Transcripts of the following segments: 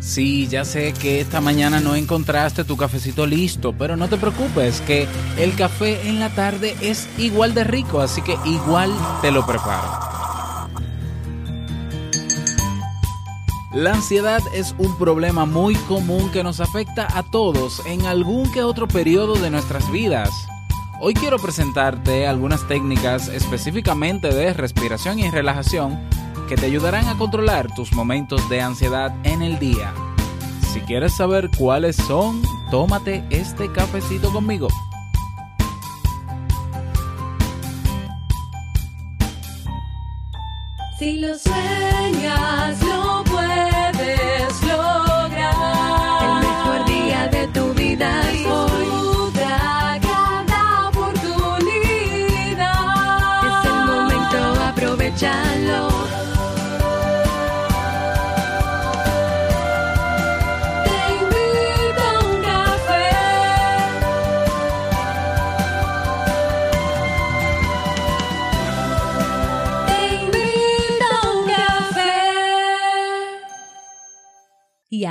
Sí, ya sé que esta mañana no encontraste tu cafecito listo, pero no te preocupes, que el café en la tarde es igual de rico, así que igual te lo preparo. La ansiedad es un problema muy común que nos afecta a todos en algún que otro periodo de nuestras vidas. Hoy quiero presentarte algunas técnicas específicamente de respiración y relajación que te ayudarán a controlar tus momentos de ansiedad en el día. Si quieres saber cuáles son, tómate este cafecito conmigo. Si lo sueñas,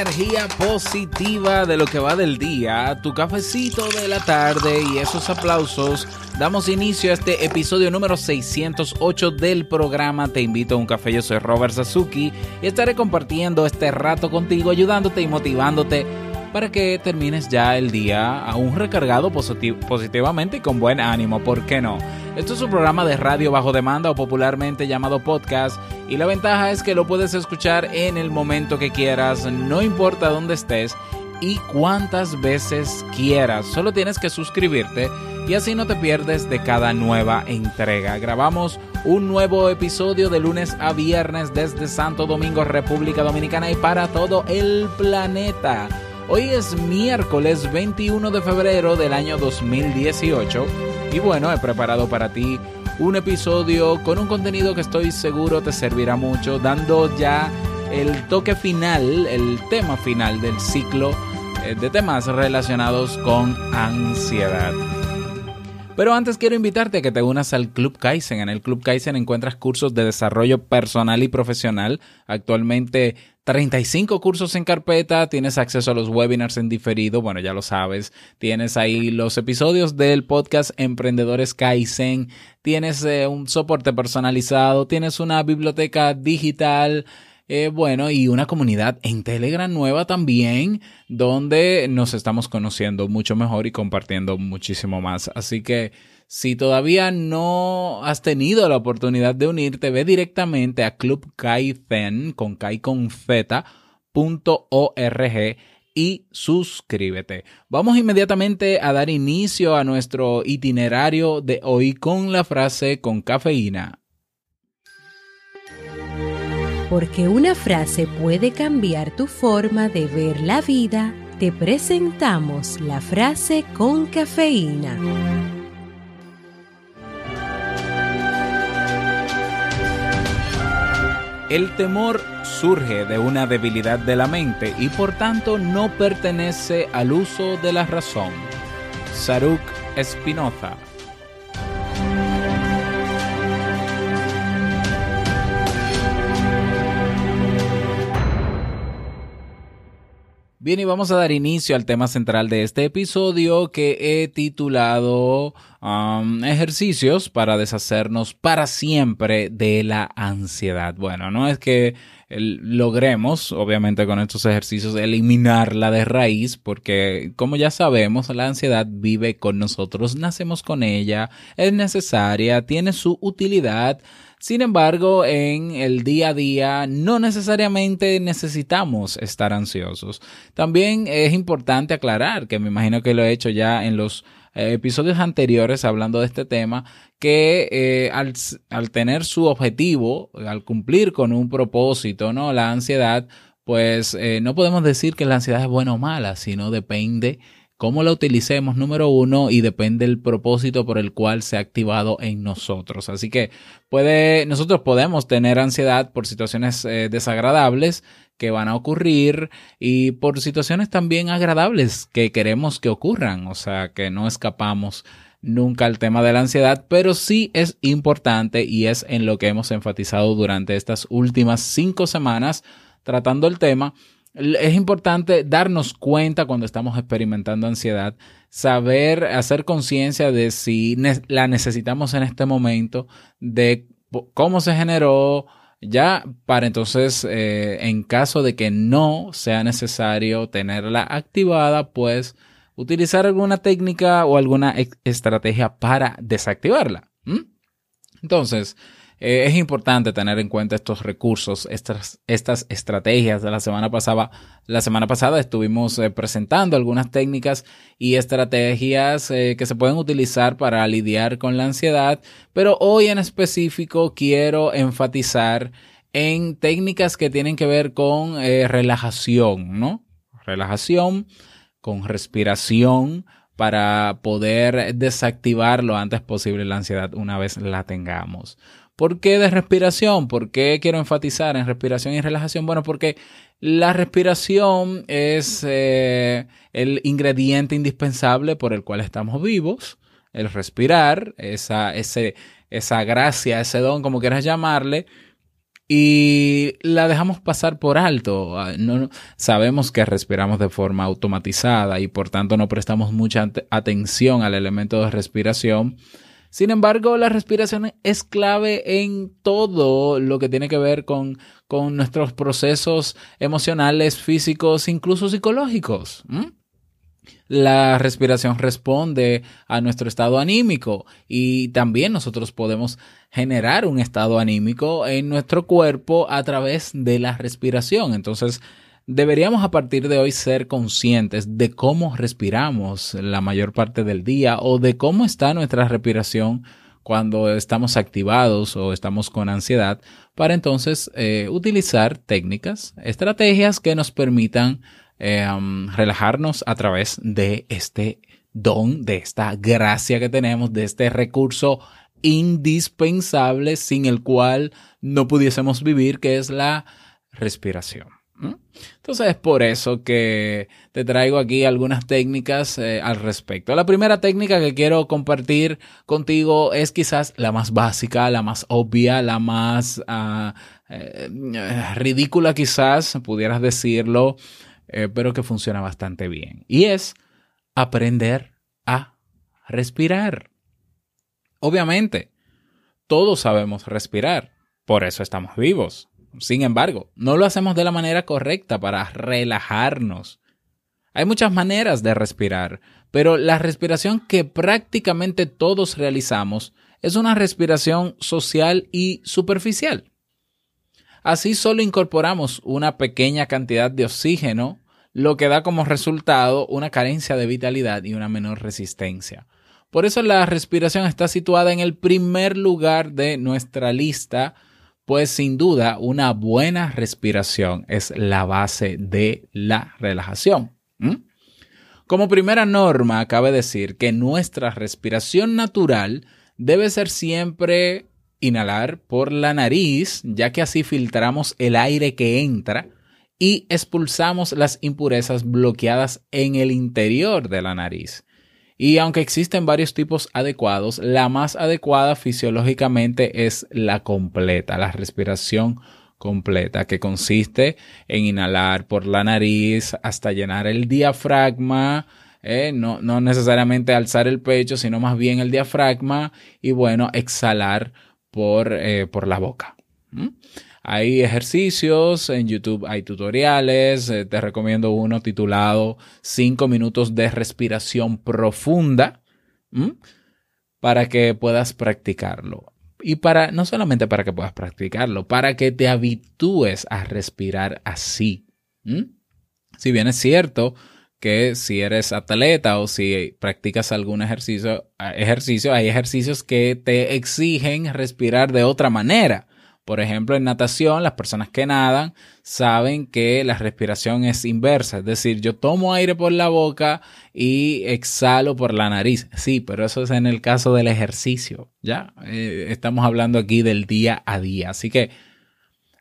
Energía positiva de lo que va del día, tu cafecito de la tarde y esos aplausos, damos inicio a este episodio número 608 del programa Te invito a un café. Yo soy Robert Sasuki y estaré compartiendo este rato contigo, ayudándote y motivándote para que termines ya el día aún recargado positi- positivamente y con buen ánimo, ¿por qué no? Esto es un programa de radio bajo demanda o popularmente llamado podcast y la ventaja es que lo puedes escuchar en el momento que quieras, no importa dónde estés y cuántas veces quieras. Solo tienes que suscribirte y así no te pierdes de cada nueva entrega. Grabamos un nuevo episodio de lunes a viernes desde Santo Domingo, República Dominicana y para todo el planeta. Hoy es miércoles 21 de febrero del año 2018 y bueno, he preparado para ti un episodio con un contenido que estoy seguro te servirá mucho, dando ya el toque final, el tema final del ciclo eh, de temas relacionados con ansiedad. Pero antes quiero invitarte a que te unas al Club Kaizen. En el Club Kaizen encuentras cursos de desarrollo personal y profesional. Actualmente 35 cursos en carpeta, tienes acceso a los webinars en diferido, bueno, ya lo sabes. Tienes ahí los episodios del podcast Emprendedores Kaizen, tienes eh, un soporte personalizado, tienes una biblioteca digital, eh, bueno, y una comunidad en Telegram nueva también, donde nos estamos conociendo mucho mejor y compartiendo muchísimo más. Así que si todavía no has tenido la oportunidad de unirte, ve directamente a Club Kaizen con Kai con Zeta, punto org y suscríbete. Vamos inmediatamente a dar inicio a nuestro itinerario de hoy con la frase con cafeína. Porque una frase puede cambiar tu forma de ver la vida, te presentamos la frase con cafeína. El temor surge de una debilidad de la mente y por tanto no pertenece al uso de la razón. Saruk Espinoza. Bien, y vamos a dar inicio al tema central de este episodio que he titulado um, Ejercicios para deshacernos para siempre de la ansiedad. Bueno, no es que logremos, obviamente con estos ejercicios, eliminarla de raíz, porque como ya sabemos, la ansiedad vive con nosotros, nacemos con ella, es necesaria, tiene su utilidad. Sin embargo, en el día a día no necesariamente necesitamos estar ansiosos. También es importante aclarar, que me imagino que lo he hecho ya en los eh, episodios anteriores hablando de este tema, que eh, al, al tener su objetivo, al cumplir con un propósito, ¿no? La ansiedad, pues eh, no podemos decir que la ansiedad es buena o mala, sino depende cómo la utilicemos, número uno, y depende del propósito por el cual se ha activado en nosotros. Así que puede, nosotros podemos tener ansiedad por situaciones eh, desagradables que van a ocurrir y por situaciones también agradables que queremos que ocurran, o sea, que no escapamos nunca al tema de la ansiedad, pero sí es importante y es en lo que hemos enfatizado durante estas últimas cinco semanas tratando el tema. Es importante darnos cuenta cuando estamos experimentando ansiedad, saber, hacer conciencia de si la necesitamos en este momento, de cómo se generó, ya para entonces, eh, en caso de que no sea necesario tenerla activada, pues utilizar alguna técnica o alguna estrategia para desactivarla. Entonces, eh, es importante tener en cuenta estos recursos, estas, estas estrategias. La semana pasada, la semana pasada estuvimos eh, presentando algunas técnicas y estrategias eh, que se pueden utilizar para lidiar con la ansiedad, pero hoy en específico quiero enfatizar en técnicas que tienen que ver con relajación, ¿no? Relajación, con respiración para poder desactivar lo antes posible la ansiedad una vez la tengamos. ¿Por qué de respiración? ¿Por qué quiero enfatizar en respiración y relajación? Bueno, porque la respiración es eh, el ingrediente indispensable por el cual estamos vivos. El respirar, esa, ese, esa gracia, ese don, como quieras llamarle, y la dejamos pasar por alto. Ah, no, sabemos que respiramos de forma automatizada y por tanto no prestamos mucha atención al elemento de respiración sin embargo, la respiración es clave en todo lo que tiene que ver con, con nuestros procesos emocionales, físicos, incluso psicológicos. La respiración responde a nuestro estado anímico y también nosotros podemos generar un estado anímico en nuestro cuerpo a través de la respiración. Entonces, Deberíamos a partir de hoy ser conscientes de cómo respiramos la mayor parte del día o de cómo está nuestra respiración cuando estamos activados o estamos con ansiedad para entonces eh, utilizar técnicas, estrategias que nos permitan eh, um, relajarnos a través de este don, de esta gracia que tenemos, de este recurso indispensable sin el cual no pudiésemos vivir, que es la respiración. Entonces es por eso que te traigo aquí algunas técnicas eh, al respecto. La primera técnica que quiero compartir contigo es quizás la más básica, la más obvia, la más ah, eh, ridícula quizás, pudieras decirlo, eh, pero que funciona bastante bien. Y es aprender a respirar. Obviamente, todos sabemos respirar, por eso estamos vivos. Sin embargo, no lo hacemos de la manera correcta para relajarnos. Hay muchas maneras de respirar, pero la respiración que prácticamente todos realizamos es una respiración social y superficial. Así solo incorporamos una pequeña cantidad de oxígeno, lo que da como resultado una carencia de vitalidad y una menor resistencia. Por eso la respiración está situada en el primer lugar de nuestra lista pues sin duda una buena respiración es la base de la relajación. Como primera norma, cabe decir que nuestra respiración natural debe ser siempre inhalar por la nariz, ya que así filtramos el aire que entra y expulsamos las impurezas bloqueadas en el interior de la nariz. Y aunque existen varios tipos adecuados, la más adecuada fisiológicamente es la completa, la respiración completa, que consiste en inhalar por la nariz hasta llenar el diafragma, eh, no, no, necesariamente alzar el pecho, sino más bien el diafragma y bueno, exhalar por, eh, por la boca. Hay ejercicios, en YouTube hay tutoriales, eh, te recomiendo uno titulado 5 minutos de respiración profunda para que puedas practicarlo. Y para, no solamente para que puedas practicarlo, para que te habitúes a respirar así. Si bien es cierto que si eres atleta o si practicas algún ejercicio, ejercicio, hay ejercicios que te exigen respirar de otra manera Por ejemplo, en natación, las personas que nadan saben que la respiración es inversa, es decir, yo tomo aire por la boca y exhalo por la nariz. Sí, pero eso es en el caso del ejercicio, ¿ya? Eh, estamos hablando aquí del día a día. Así que,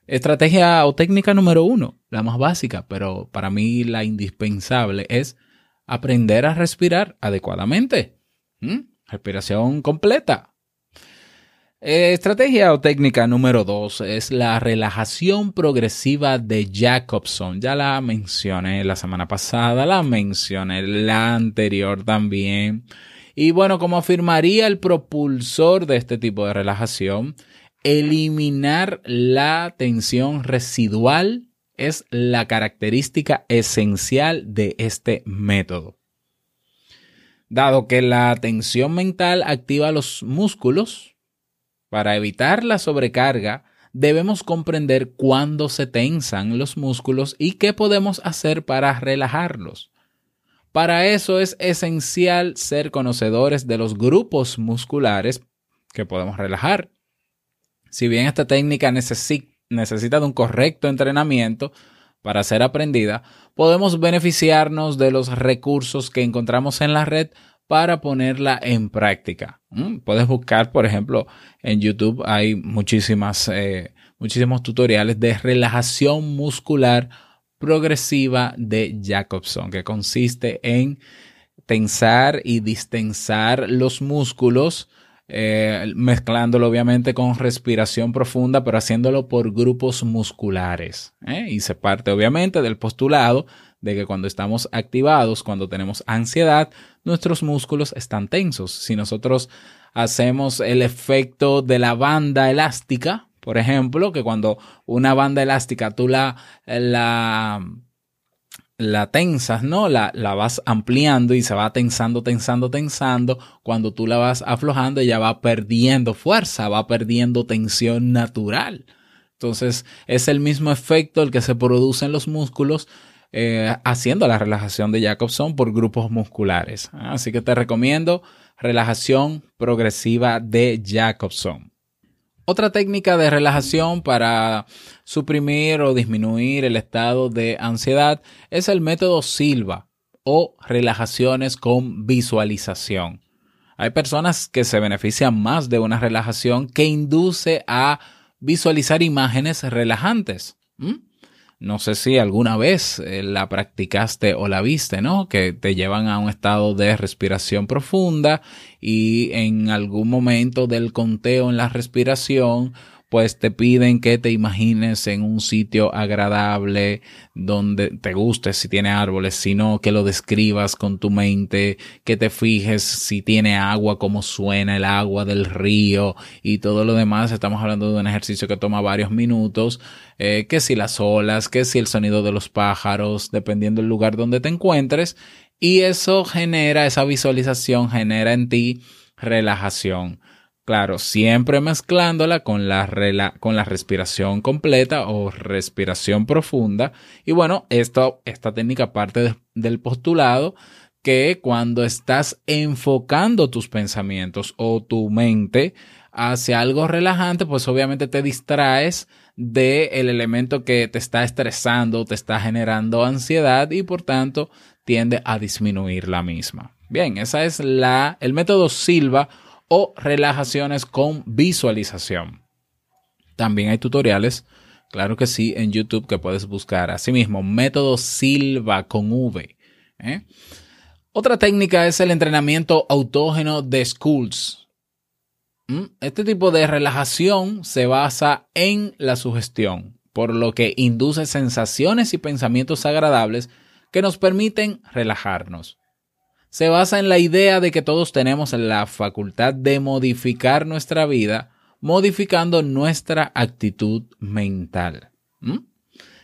estrategia o técnica número uno, la más básica, pero para mí la indispensable es aprender a respirar adecuadamente. ¿Mm? Respiración completa. Eh, estrategia o técnica número dos es la relajación progresiva de Jacobson. Ya la mencioné la semana pasada, la mencioné la anterior también. Y bueno, como afirmaría el propulsor de este tipo de relajación, eliminar la tensión residual es la característica esencial de este método. Dado que la tensión mental activa los músculos, para evitar la sobrecarga, debemos comprender cuándo se tensan los músculos y qué podemos hacer para relajarlos. Para eso es esencial ser conocedores de los grupos musculares que podemos relajar. Si bien esta técnica necesita de un correcto entrenamiento para ser aprendida, podemos beneficiarnos de los recursos que encontramos en la red para ponerla en práctica. Mm, puedes buscar, por ejemplo, en YouTube hay muchísimas, eh, muchísimos tutoriales de relajación muscular progresiva de Jacobson, que consiste en tensar y distensar los músculos, eh, mezclándolo obviamente con respiración profunda, pero haciéndolo por grupos musculares. ¿eh? Y se parte obviamente del postulado de que cuando estamos activados, cuando tenemos ansiedad, nuestros músculos están tensos. Si nosotros hacemos el efecto de la banda elástica, por ejemplo, que cuando una banda elástica tú la, la, la tensas, ¿no? La, la vas ampliando y se va tensando, tensando, tensando. Cuando tú la vas aflojando, ella va perdiendo fuerza, va perdiendo tensión natural. Entonces, es el mismo efecto el que se produce en los músculos eh, haciendo la relajación de Jacobson por grupos musculares. Así que te recomiendo relajación progresiva de Jacobson. Otra técnica de relajación para suprimir o disminuir el estado de ansiedad es el método Silva o relajaciones con visualización. Hay personas que se benefician más de una relajación que induce a visualizar imágenes relajantes. No sé si alguna vez eh, la practicaste o la viste, ¿no? Que te llevan a un estado de respiración profunda y en algún momento del conteo en la respiración pues te piden que te imagines en un sitio agradable donde te guste si tiene árboles, sino que lo describas con tu mente, que te fijes si tiene agua, cómo suena el agua del río y todo lo demás. Estamos hablando de un ejercicio que toma varios minutos, eh, que si las olas, que si el sonido de los pájaros, dependiendo del lugar donde te encuentres. Y eso genera, esa visualización genera en ti relajación. Claro, siempre mezclándola con la, con la respiración completa o respiración profunda. Y bueno, esto, esta técnica parte del postulado que cuando estás enfocando tus pensamientos o tu mente hacia algo relajante, pues obviamente te distraes del el elemento que te está estresando, te está generando ansiedad y por tanto tiende a disminuir la misma. Bien, esa es la, el método Silva o relajaciones con visualización. También hay tutoriales, claro que sí, en YouTube que puedes buscar. Asimismo, método Silva con V. ¿eh? Otra técnica es el entrenamiento autógeno de schools. ¿Mm? Este tipo de relajación se basa en la sugestión, por lo que induce sensaciones y pensamientos agradables que nos permiten relajarnos se basa en la idea de que todos tenemos la facultad de modificar nuestra vida modificando nuestra actitud mental. ¿Mm?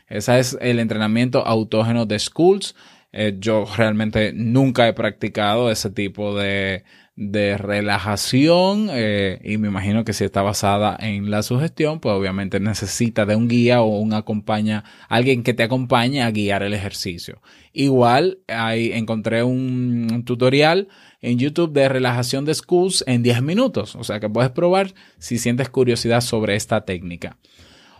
Ese es el entrenamiento autógeno de Schools. Eh, yo realmente nunca he practicado ese tipo de, de relajación eh, y me imagino que si está basada en la sugestión, pues obviamente necesita de un guía o un acompaña, alguien que te acompañe a guiar el ejercicio. Igual ahí encontré un tutorial en YouTube de relajación de schools en 10 minutos, o sea que puedes probar si sientes curiosidad sobre esta técnica.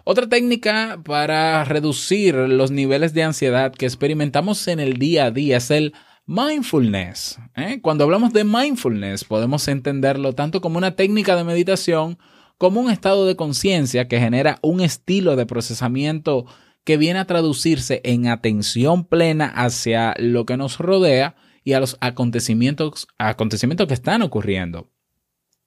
Otra técnica para reducir los niveles de ansiedad que experimentamos en el día a día es el mindfulness. ¿eh? Cuando hablamos de mindfulness podemos entenderlo tanto como una técnica de meditación como un estado de conciencia que genera un estilo de procesamiento que viene a traducirse en atención plena hacia lo que nos rodea y a los acontecimientos, acontecimientos que están ocurriendo.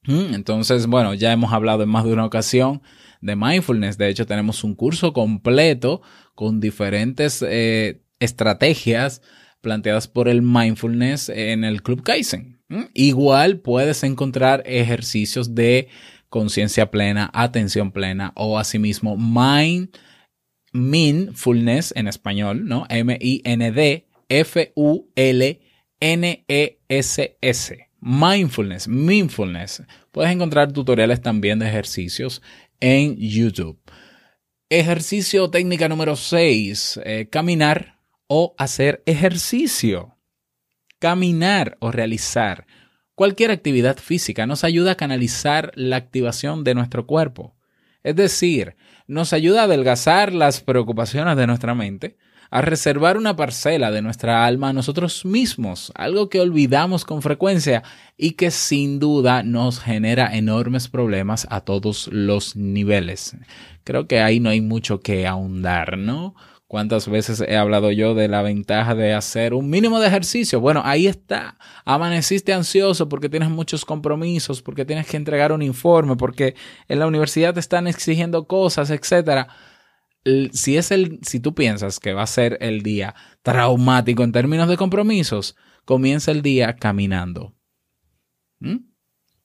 Mm, entonces, bueno, ya hemos hablado en más de una ocasión de mindfulness. De hecho, tenemos un curso completo con diferentes eh, estrategias planteadas por el mindfulness en el Club Kaizen. Mm, igual puedes encontrar ejercicios de conciencia plena, atención plena o asimismo mind, mindfulness en español, ¿no? M-I-N-D F-U-L N-E-S-S. Mindfulness, mindfulness. Puedes encontrar tutoriales también de ejercicios en YouTube. Ejercicio técnica número 6. Eh, caminar o hacer ejercicio. Caminar o realizar cualquier actividad física nos ayuda a canalizar la activación de nuestro cuerpo. Es decir, nos ayuda a adelgazar las preocupaciones de nuestra mente, a reservar una parcela de nuestra alma a nosotros mismos, algo que olvidamos con frecuencia y que sin duda nos genera enormes problemas a todos los niveles. Creo que ahí no hay mucho que ahondar, ¿no? ¿Cuántas veces he hablado yo de la ventaja de hacer un mínimo de ejercicio? Bueno, ahí está. Amaneciste ansioso porque tienes muchos compromisos, porque tienes que entregar un informe, porque en la universidad te están exigiendo cosas, etcétera si es el, si tú piensas que va a ser el día traumático en términos de compromisos, comienza el día caminando. ¿Mm?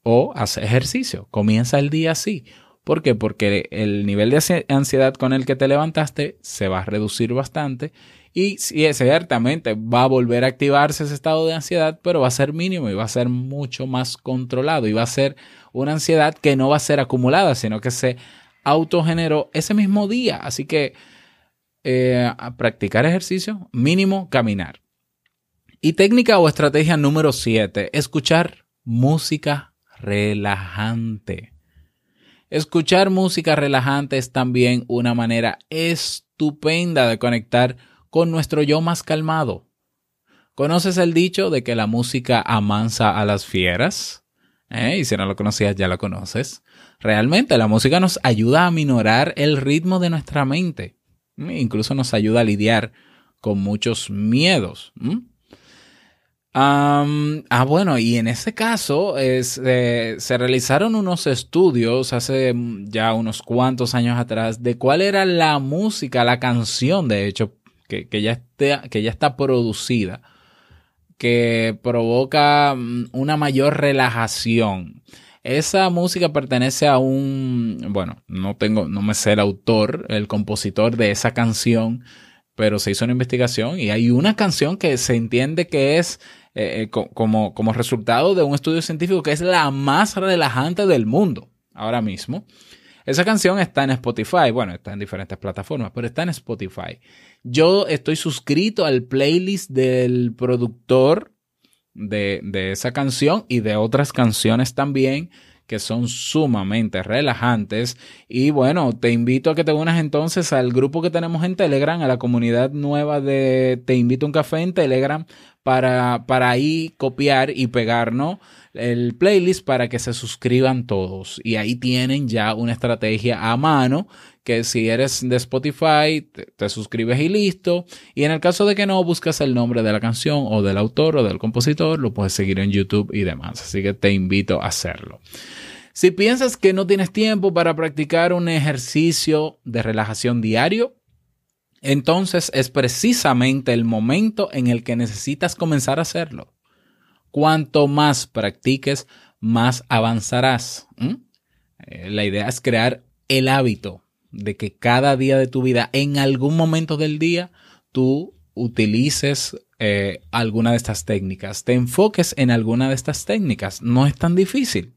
O hace ejercicio. Comienza el día así. ¿Por qué? Porque el nivel de ansiedad con el que te levantaste se va a reducir bastante y ciertamente va a volver a activarse ese estado de ansiedad, pero va a ser mínimo y va a ser mucho más controlado y va a ser una ansiedad que no va a ser acumulada, sino que se autogeneró ese mismo día. Así que eh, a practicar ejercicio, mínimo caminar. Y técnica o estrategia número 7, escuchar música relajante. Escuchar música relajante es también una manera estupenda de conectar con nuestro yo más calmado. ¿Conoces el dicho de que la música amansa a las fieras? ¿Eh? Y si no lo conocías, ya lo conoces. Realmente la música nos ayuda a minorar el ritmo de nuestra mente. Incluso nos ayuda a lidiar con muchos miedos. Ah, bueno, y en ese caso eh, se realizaron unos estudios hace ya unos cuantos años atrás de cuál era la música, la canción, de hecho, que, ya, que ya está producida, que provoca mm, una mayor relajación. Esa música pertenece a un, bueno, no tengo, no me sé el autor, el compositor de esa canción, pero se hizo una investigación y hay una canción que se entiende que es eh, eh, como, como resultado de un estudio científico que es la más relajante del mundo ahora mismo. Esa canción está en Spotify, bueno, está en diferentes plataformas, pero está en Spotify. Yo estoy suscrito al playlist del productor de, de esa canción y de otras canciones también que son sumamente relajantes. Y bueno, te invito a que te unas entonces al grupo que tenemos en Telegram, a la comunidad nueva de Te invito a un café en Telegram, para, para ahí copiar y pegarnos el playlist para que se suscriban todos. Y ahí tienen ya una estrategia a mano que si eres de Spotify, te, suscribes y listo. Y en el caso de que no, buscas el nombre de la canción o del autor o del compositor, lo puedes seguir en YouTube y demás. Así que te invito a hacerlo. Si piensas que no tienes tiempo para practicar un ejercicio de relajación diario, entonces es precisamente el momento en el que necesitas comenzar a hacerlo. Cuanto más practiques, más avanzarás. Eh, la idea es crear el hábito de que cada día de tu vida, en algún momento del día, tú utilices eh, alguna de estas técnicas, te enfoques en alguna de estas técnicas. No es tan difícil.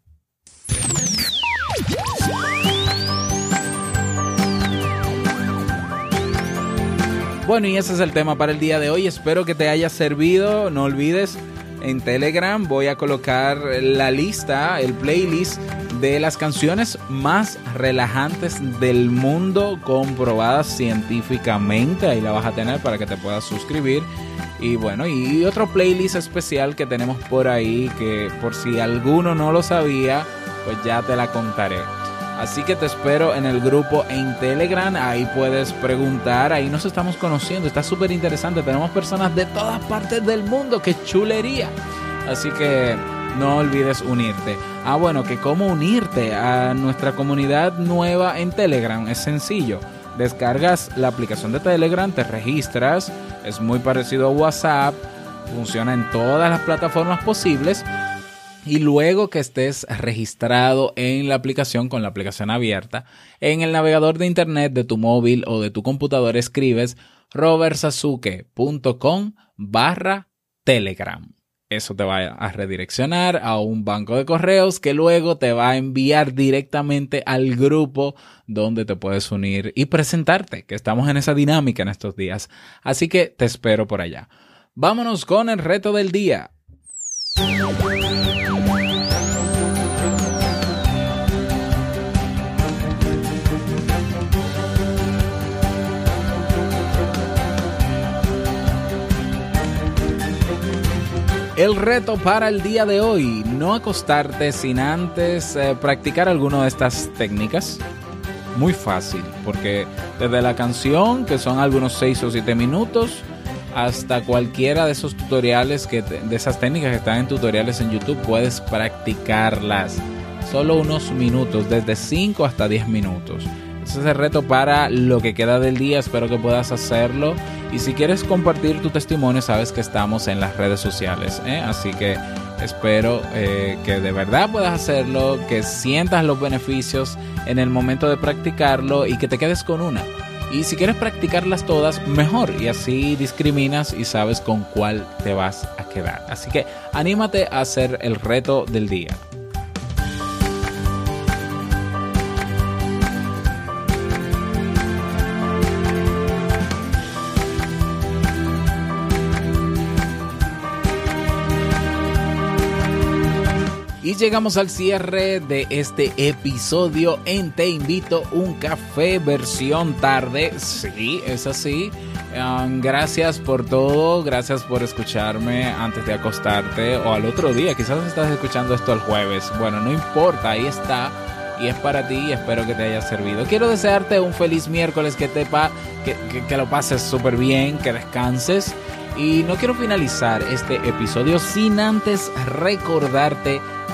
Bueno, y ese es el tema para el día de hoy. Espero que te haya servido. No olvides, en Telegram voy a colocar la lista, el playlist de las canciones más relajantes del mundo comprobadas científicamente. Ahí la vas a tener para que te puedas suscribir. Y bueno, y otro playlist especial que tenemos por ahí que por si alguno no lo sabía, pues ya te la contaré. Así que te espero en el grupo en Telegram. Ahí puedes preguntar. Ahí nos estamos conociendo. Está súper interesante. Tenemos personas de todas partes del mundo. ¡Qué chulería! Así que no olvides unirte. Ah, bueno, que cómo unirte a nuestra comunidad nueva en Telegram. Es sencillo. Descargas la aplicación de Telegram, te registras. Es muy parecido a WhatsApp. Funciona en todas las plataformas posibles. Y luego que estés registrado en la aplicación con la aplicación abierta, en el navegador de internet de tu móvil o de tu computadora escribes robertsazuke.com barra telegram. Eso te va a redireccionar a un banco de correos que luego te va a enviar directamente al grupo donde te puedes unir y presentarte, que estamos en esa dinámica en estos días. Así que te espero por allá. Vámonos con el reto del día. El reto para el día de hoy, no acostarte sin antes eh, practicar alguna de estas técnicas. Muy fácil, porque desde la canción, que son algunos 6 o 7 minutos, hasta cualquiera de esos tutoriales, que de esas técnicas que están en tutoriales en YouTube, puedes practicarlas. Solo unos minutos, desde 5 hasta 10 minutos. Ese es el reto para lo que queda del día. Espero que puedas hacerlo. Y si quieres compartir tu testimonio, sabes que estamos en las redes sociales. ¿eh? Así que espero eh, que de verdad puedas hacerlo, que sientas los beneficios en el momento de practicarlo y que te quedes con una. Y si quieres practicarlas todas, mejor. Y así discriminas y sabes con cuál te vas a quedar. Así que anímate a hacer el reto del día. Llegamos al cierre de este episodio en Te invito un café versión tarde. Sí, es así. Gracias por todo, gracias por escucharme antes de acostarte o al otro día. Quizás estás escuchando esto el jueves. Bueno, no importa, ahí está. Y es para ti espero que te haya servido. Quiero desearte un feliz miércoles, que, te pa que, que- que lo pases súper bien, que descanses. Y no quiero finalizar este episodio sin antes recordarte